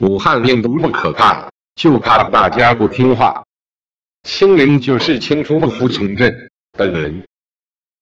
武汉病毒不可怕就怕大家不听话。清零就是清除不服从症的人。